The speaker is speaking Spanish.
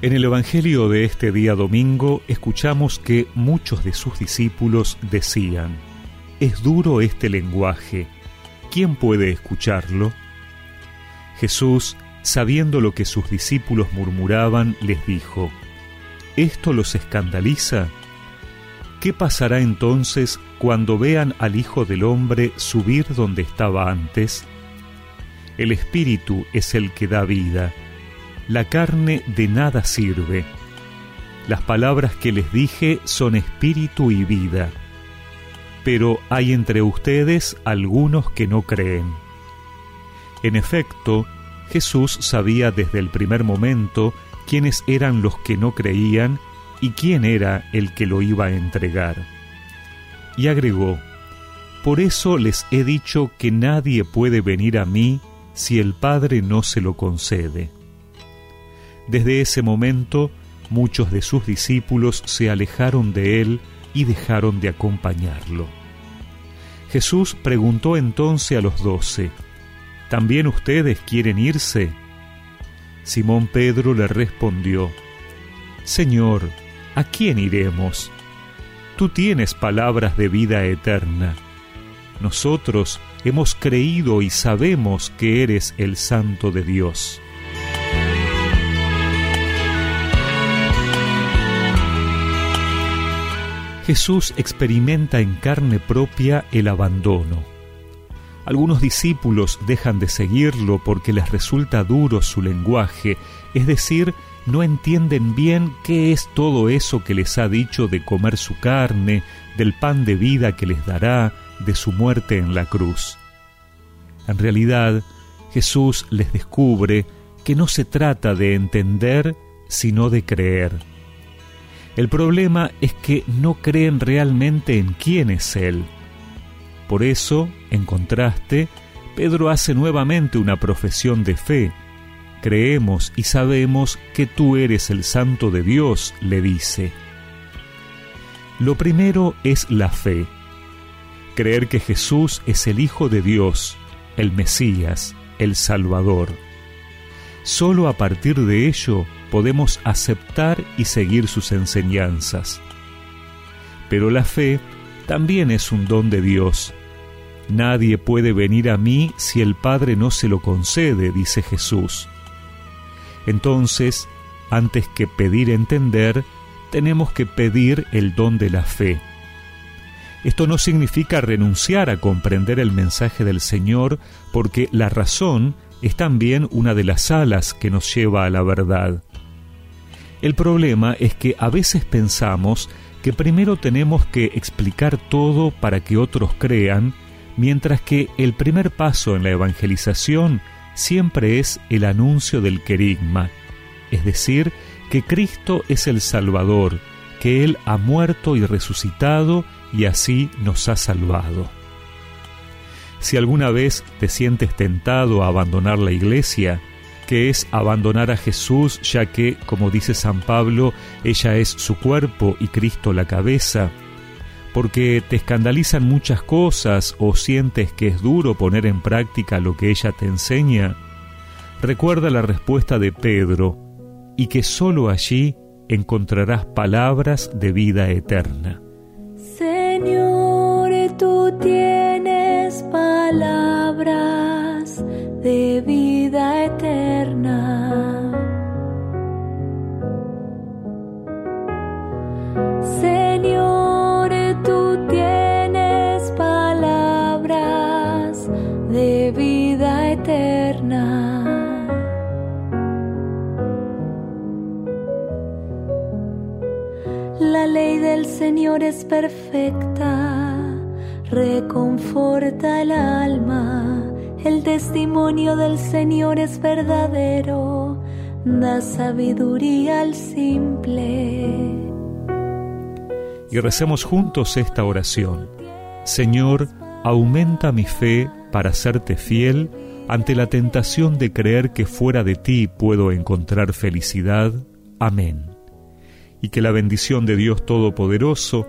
En el Evangelio de este día domingo escuchamos que muchos de sus discípulos decían, es duro este lenguaje, ¿quién puede escucharlo? Jesús, sabiendo lo que sus discípulos murmuraban, les dijo, ¿esto los escandaliza? ¿Qué pasará entonces cuando vean al Hijo del Hombre subir donde estaba antes? El Espíritu es el que da vida la carne de nada sirve. Las palabras que les dije son espíritu y vida. Pero hay entre ustedes algunos que no creen. En efecto, Jesús sabía desde el primer momento quiénes eran los que no creían y quién era el que lo iba a entregar. Y agregó, Por eso les he dicho que nadie puede venir a mí si el Padre no se lo concede. Desde ese momento, muchos de sus discípulos se alejaron de él y dejaron de acompañarlo. Jesús preguntó entonces a los doce, ¿también ustedes quieren irse? Simón Pedro le respondió, Señor, ¿a quién iremos? Tú tienes palabras de vida eterna. Nosotros hemos creído y sabemos que eres el Santo de Dios. Jesús experimenta en carne propia el abandono. Algunos discípulos dejan de seguirlo porque les resulta duro su lenguaje, es decir, no entienden bien qué es todo eso que les ha dicho de comer su carne, del pan de vida que les dará, de su muerte en la cruz. En realidad, Jesús les descubre que no se trata de entender, sino de creer el problema es que no creen realmente en quién es Él. Por eso, en contraste, Pedro hace nuevamente una profesión de fe. Creemos y sabemos que tú eres el Santo de Dios, le dice. Lo primero es la fe. Creer que Jesús es el Hijo de Dios, el Mesías, el Salvador. Solo a partir de ello podemos aceptar y seguir sus enseñanzas. Pero la fe también es un don de Dios. Nadie puede venir a mí si el Padre no se lo concede, dice Jesús. Entonces, antes que pedir entender, tenemos que pedir el don de la fe. Esto no significa renunciar a comprender el mensaje del Señor, porque la razón es también una de las alas que nos lleva a la verdad. El problema es que a veces pensamos que primero tenemos que explicar todo para que otros crean, mientras que el primer paso en la evangelización siempre es el anuncio del querigma, es decir, que Cristo es el Salvador, que Él ha muerto y resucitado y así nos ha salvado. Si alguna vez te sientes tentado a abandonar la iglesia, que es abandonar a Jesús, ya que, como dice San Pablo, ella es su cuerpo y Cristo la cabeza, porque te escandalizan muchas cosas o sientes que es duro poner en práctica lo que ella te enseña, recuerda la respuesta de Pedro, y que sólo allí encontrarás palabras de vida eterna. Señor, tú tienes palabras de vida eterna. Señor, tú tienes palabras de vida eterna. La ley del Señor es perfecta, reconforta el alma el testimonio del Señor es verdadero, da sabiduría al simple. Y recemos juntos esta oración. Señor, aumenta mi fe para serte fiel ante la tentación de creer que fuera de ti puedo encontrar felicidad. Amén. Y que la bendición de Dios Todopoderoso,